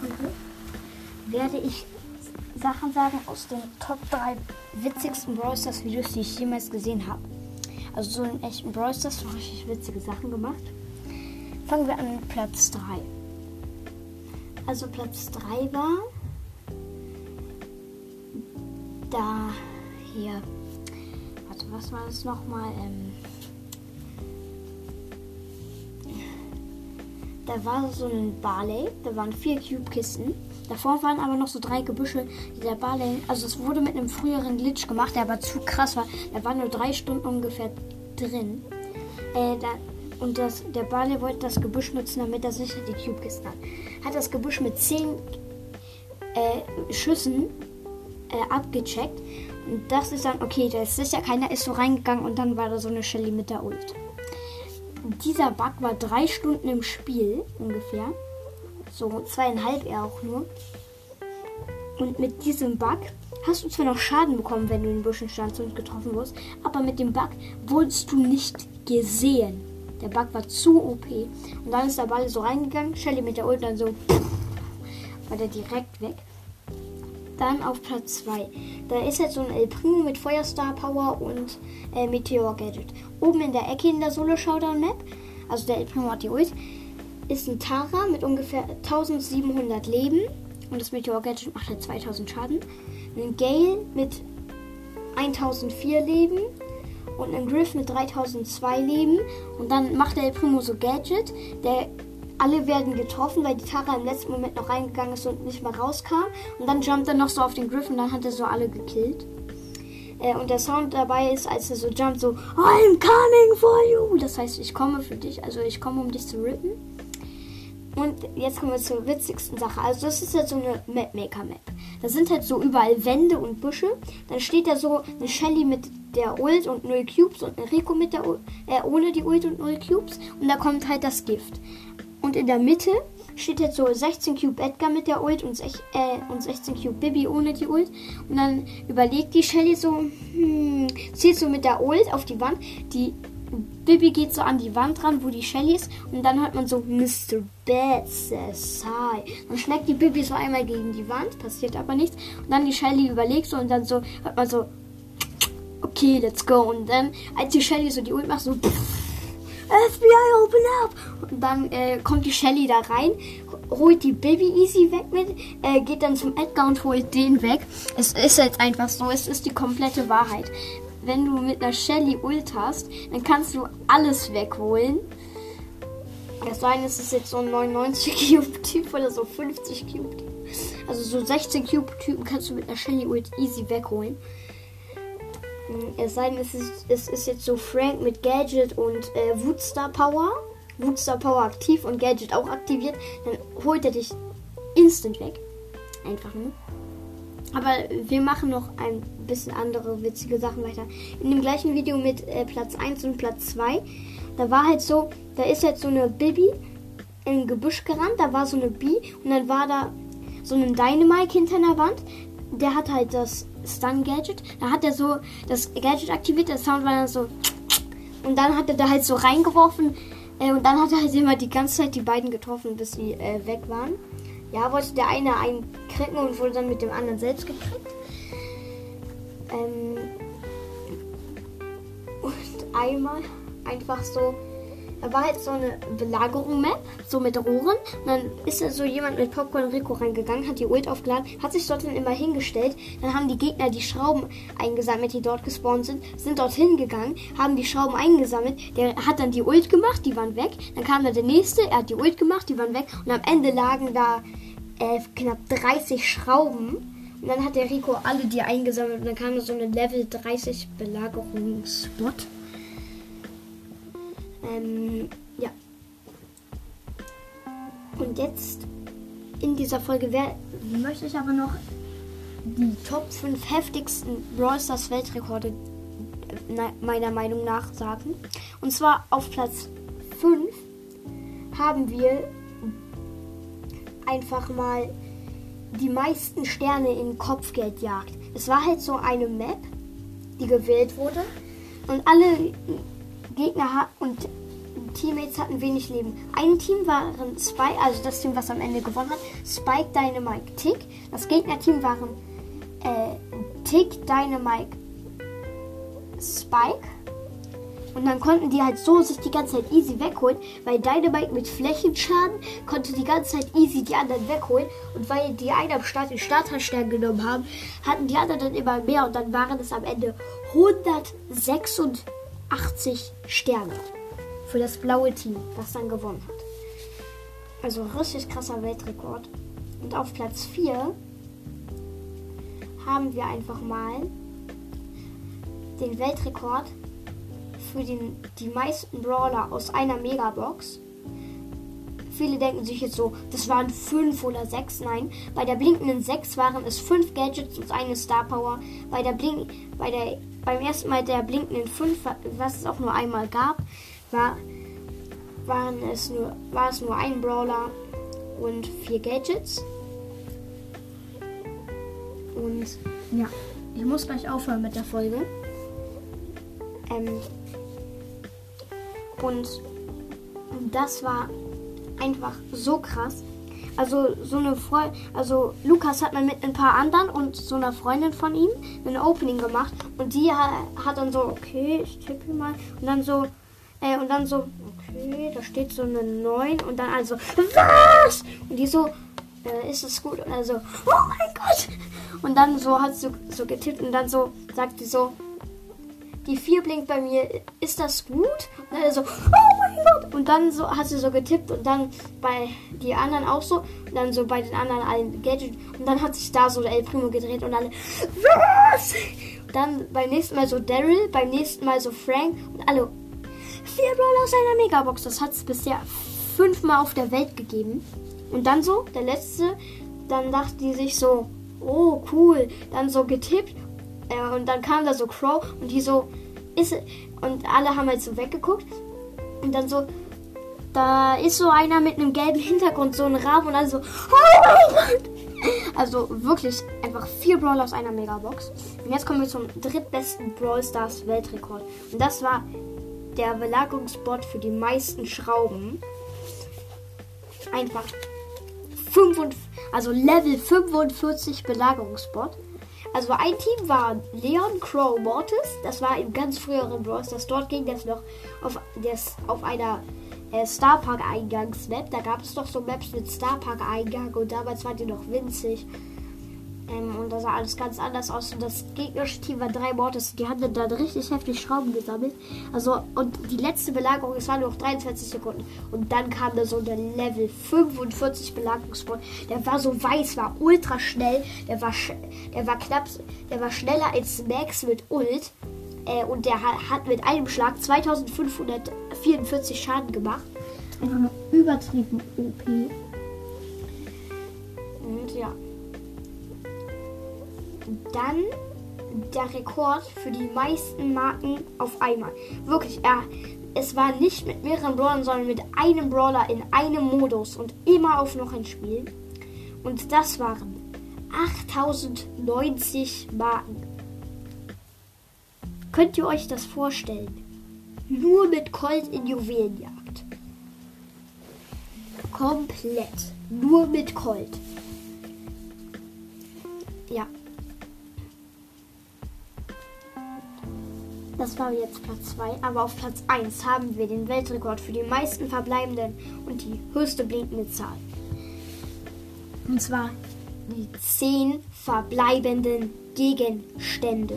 Folge werde ich Sachen sagen aus den Top 3 witzigsten Brawl Stars Videos, die ich jemals gesehen habe. Also so in echten Brawl Stars richtig witzige Sachen gemacht. Fangen wir an mit Platz 3. Also Platz 3 war da hier. Warte, was war das nochmal? Ähm, da war so ein Barley, da waren vier Cube-Kisten. Davor waren aber noch so drei Gebüsche. Der Barley, also es wurde mit einem früheren Glitch gemacht, der aber zu krass war. Da waren nur drei Stunden ungefähr drin. Äh, da, und das, der Barley wollte das Gebüsch nutzen, damit er sicher die Cube-Kisten hat. Hat das Gebüsch mit zehn äh, Schüssen äh, abgecheckt. Und das ist dann, okay, da ist sicher keiner, ist so reingegangen und dann war da so eine Shelly mit der Ult dieser Bug war drei Stunden im Spiel ungefähr. So zweieinhalb eher auch nur. Und mit diesem Bug hast du zwar noch Schaden bekommen, wenn du in den Büschen standst und getroffen wurdest, aber mit dem Bug wurdest du nicht gesehen. Der Bug war zu OP. Und dann ist der Ball so reingegangen, Shelly mit der Ult dann so war der direkt weg. Dann auf Platz 2. Da ist jetzt so ein El Primo mit Feuerstar Power und äh, Meteor Gadget. Oben in der Ecke in der Solo Showdown Map, also der El Primo hat die Ult, ist ein Tara mit ungefähr 1700 Leben und das Meteor Gadget macht halt 2000 Schaden. Ein Gale mit 1004 Leben und ein Griff mit 3002 Leben und dann macht der El Primo so Gadget, der alle werden getroffen, weil die Tara im letzten Moment noch reingegangen ist und nicht mehr rauskam. Und dann jumpt er noch so auf den Griff und dann hat er so alle gekillt. Äh, und der Sound dabei ist, als er so jumpt, so I'm coming for you. Das heißt, ich komme für dich. Also ich komme, um dich zu rippen. Und jetzt kommen wir zur witzigsten Sache. Also das ist jetzt so eine Mapmaker-Map. Da sind halt so überall Wände und Büsche. Dann steht da so eine Shelly mit der Ult und 0 Cubes und ein Rico mit der Ult, äh, ohne die Ult und 0 Cubes. Und da kommt halt das Gift. Und in der Mitte steht jetzt so 16 Cube Edgar mit der Ult und, sech, äh, und 16 Cube Bibi ohne die Ult. Und dann überlegt die Shelly so, hm, zielt so mit der Ult auf die Wand. Die Bibi geht so an die Wand ran, wo die Shelly ist. Und dann hört man so, Mr. Bad says hi. Dann schlägt die Bibi so einmal gegen die Wand, passiert aber nichts. Und dann die Shelly überlegt so und dann so, hört man so, okay, let's go. Und dann, als die Shelly so die Ult macht, so, pff, FBI, open up! Und dann äh, kommt die Shelly da rein, holt die Baby Easy weg mit, äh, geht dann zum Edgar und holt den weg. Es ist jetzt einfach so, es ist die komplette Wahrheit. Wenn du mit einer Shelly Ult hast, dann kannst du alles wegholen. Das sein, es ist jetzt so ein 99 Cube Typ oder so 50 Cube Typ. Also so 16 Cube Typen kannst du mit einer Shelly Ult easy wegholen. Es sei denn, es ist, es ist jetzt so Frank mit Gadget und äh, Woodstar Power. Woodstar Power aktiv und Gadget auch aktiviert. Dann holt er dich instant weg. Einfach nur. Aber wir machen noch ein bisschen andere witzige Sachen weiter. In dem gleichen Video mit äh, Platz 1 und Platz 2. Da war halt so, da ist halt so eine Bibi im Gebüsch gerannt. Da war so eine Bi und dann war da so ein Dynamite hinter einer Wand. Der hat halt das Stun-Gadget. Da hat er so das Gadget aktiviert, der Sound war dann so. Und dann hat er da halt so reingeworfen. Äh, und dann hat er halt immer die ganze Zeit die beiden getroffen, bis sie äh, weg waren. Ja, wollte der eine einen kriegen und wurde dann mit dem anderen selbst gekriegt. Ähm, und einmal einfach so da war halt so eine Belagerung-Map, so mit Rohren. Und dann ist da so jemand mit Popcorn Rico reingegangen, hat die Ult aufgeladen, hat sich dort dann immer hingestellt. Dann haben die Gegner die Schrauben eingesammelt, die dort gespawnt sind, sind dort hingegangen, haben die Schrauben eingesammelt. Der hat dann die Ult gemacht, die waren weg. Dann kam da der nächste, er hat die Ult gemacht, die waren weg. Und am Ende lagen da äh, knapp 30 Schrauben. Und dann hat der Rico alle die eingesammelt und dann kam da so eine Level 30 Belagerungsbot. Ähm, ja. Und jetzt in dieser Folge wär, möchte ich aber noch die Top 5 heftigsten Brawl Stars Weltrekorde äh, meiner Meinung nach sagen. Und zwar auf Platz 5 haben wir einfach mal die meisten Sterne in Kopfgeldjagd. Es war halt so eine Map, die gewählt wurde. Und alle Gegner und Teammates hatten wenig Leben. Ein Team waren Spike, also das Team, was am Ende gewonnen hat, Spike, Dynamite, Tick. Das Gegnerteam waren äh, Tick, Dynamite, Spike. Und dann konnten die halt so sich die ganze Zeit easy wegholen, weil Dynamite mit Flächenschaden konnte die ganze Zeit easy die anderen wegholen. Und weil die einen am Start den Starterstern genommen haben, hatten die anderen dann immer mehr und dann waren es am Ende 186 Sterne für das blaue Team, das dann gewonnen hat. Also richtig krasser Weltrekord. Und auf Platz 4 haben wir einfach mal den Weltrekord für den, die meisten Brawler aus einer Megabox. Viele denken sich jetzt so, das waren 5 oder 6. Nein, bei der blinkenden 6 waren es 5 Gadgets und eine Star Power. Bei der Blink, bei der, beim ersten Mal der blinkenden 5, was es auch nur einmal gab, war, waren es nur, war es nur ein Brawler und 4 Gadgets. Und ja, ich muss gleich aufhören mit der Folge. Ähm, und das war einfach so krass. Also so eine Freundin, also Lukas hat mal mit ein paar anderen und so einer Freundin von ihm ein Opening gemacht und die hat, dann so, okay, ich tippe mal und dann so, äh, und dann so, okay, da steht so eine 9 und dann also, was? Und die so, äh, ist es gut? Und also, oh mein Gott! Und dann so hat sie so, so getippt und dann so sagt sie so, die 4 blinkt bei mir, ist das gut? Und dann so, oh mein Gott! Und dann so hat sie so getippt und dann bei die anderen auch so. Und dann so bei den anderen allen Gadget. Und dann hat sich da so El Primo gedreht und alle, was? Dann beim nächsten Mal so Daryl, beim nächsten Mal so Frank und alle, vier Brawler aus einer Megabox. Das hat es bisher fünfmal auf der Welt gegeben. Und dann so, der letzte, dann dachte die sich so, oh cool, dann so getippt äh, und dann kam da so Crow und die so, ist und alle haben halt so weggeguckt und dann so, da ist so einer mit einem gelben Hintergrund, so ein Raben und dann so, mein Gott! Also wirklich einfach vier Brawler aus einer Megabox. Und jetzt kommen wir zum drittbesten Brawl Stars Weltrekord. Und das war der Belagerungsbot für die meisten Schrauben. Einfach 5, also Level 45 Belagerungsbot. Also ein Team war Leon Crow Mortis. Das war im ganz früheren Bros. Das dort ging das noch auf, das, auf einer äh, Starpark Eingangsmap. Da gab es doch so Maps mit Starpark Eingang und damals war die noch winzig. Ähm, und da sah alles ganz anders aus. Und das gegnerische Team war drei Mortis. Die haben dann richtig heftig Schrauben gesammelt. Also, und die letzte Belagerung, es waren nur noch 23 Sekunden. Und dann kam da so der Level 45 Belagerungsbot. Der war so weiß, war ultra schnell. Der war, der war knapp, der war schneller als Max mit Ult. Äh, und der hat mit einem Schlag 2544 Schaden gemacht. Einfach nur übertrieben OP. Und ja. Dann der Rekord für die meisten Marken auf einmal. Wirklich, er, es war nicht mit mehreren Brawlern, sondern mit einem Brawler in einem Modus und immer auf noch ein Spiel. Und das waren 8090 Marken. Könnt ihr euch das vorstellen? Nur mit Colt in Juwelenjagd. Komplett. Nur mit Colt. Das war jetzt Platz 2. Aber auf Platz 1 haben wir den Weltrekord für die meisten verbleibenden und die höchste blinkende Zahl. Und zwar die 10 verbleibenden Gegenstände.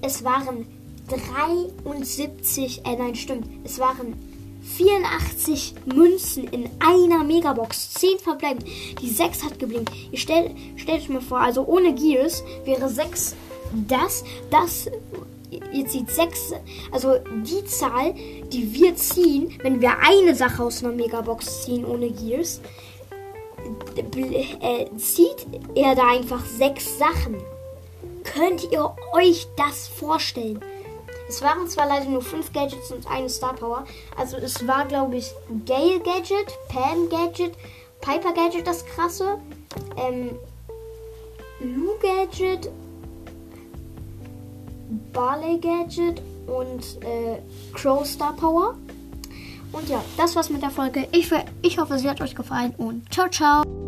Es waren 73, äh nein, stimmt. Es waren 84 Münzen in einer Megabox. 10 verbleiben. Die 6 hat geblinkt. Ihr stellt, stellt euch mal vor, also ohne Gears wäre 6 das. Das. Jetzt sieht 6. Also die Zahl, die wir ziehen, wenn wir eine Sache aus einer Megabox ziehen ohne Gears, äh, zieht er da einfach 6 Sachen. Könnt ihr euch das vorstellen? Es waren zwar leider nur fünf Gadgets und eine Star Power. Also es war, glaube ich, Gale Gadget, Pam Gadget, Piper Gadget, das krasse. Ähm, Lou Gadget, Barley Gadget und äh, Crow Star Power. Und ja, das war's mit der Folge. Ich, ich hoffe, sie hat euch gefallen und ciao, ciao.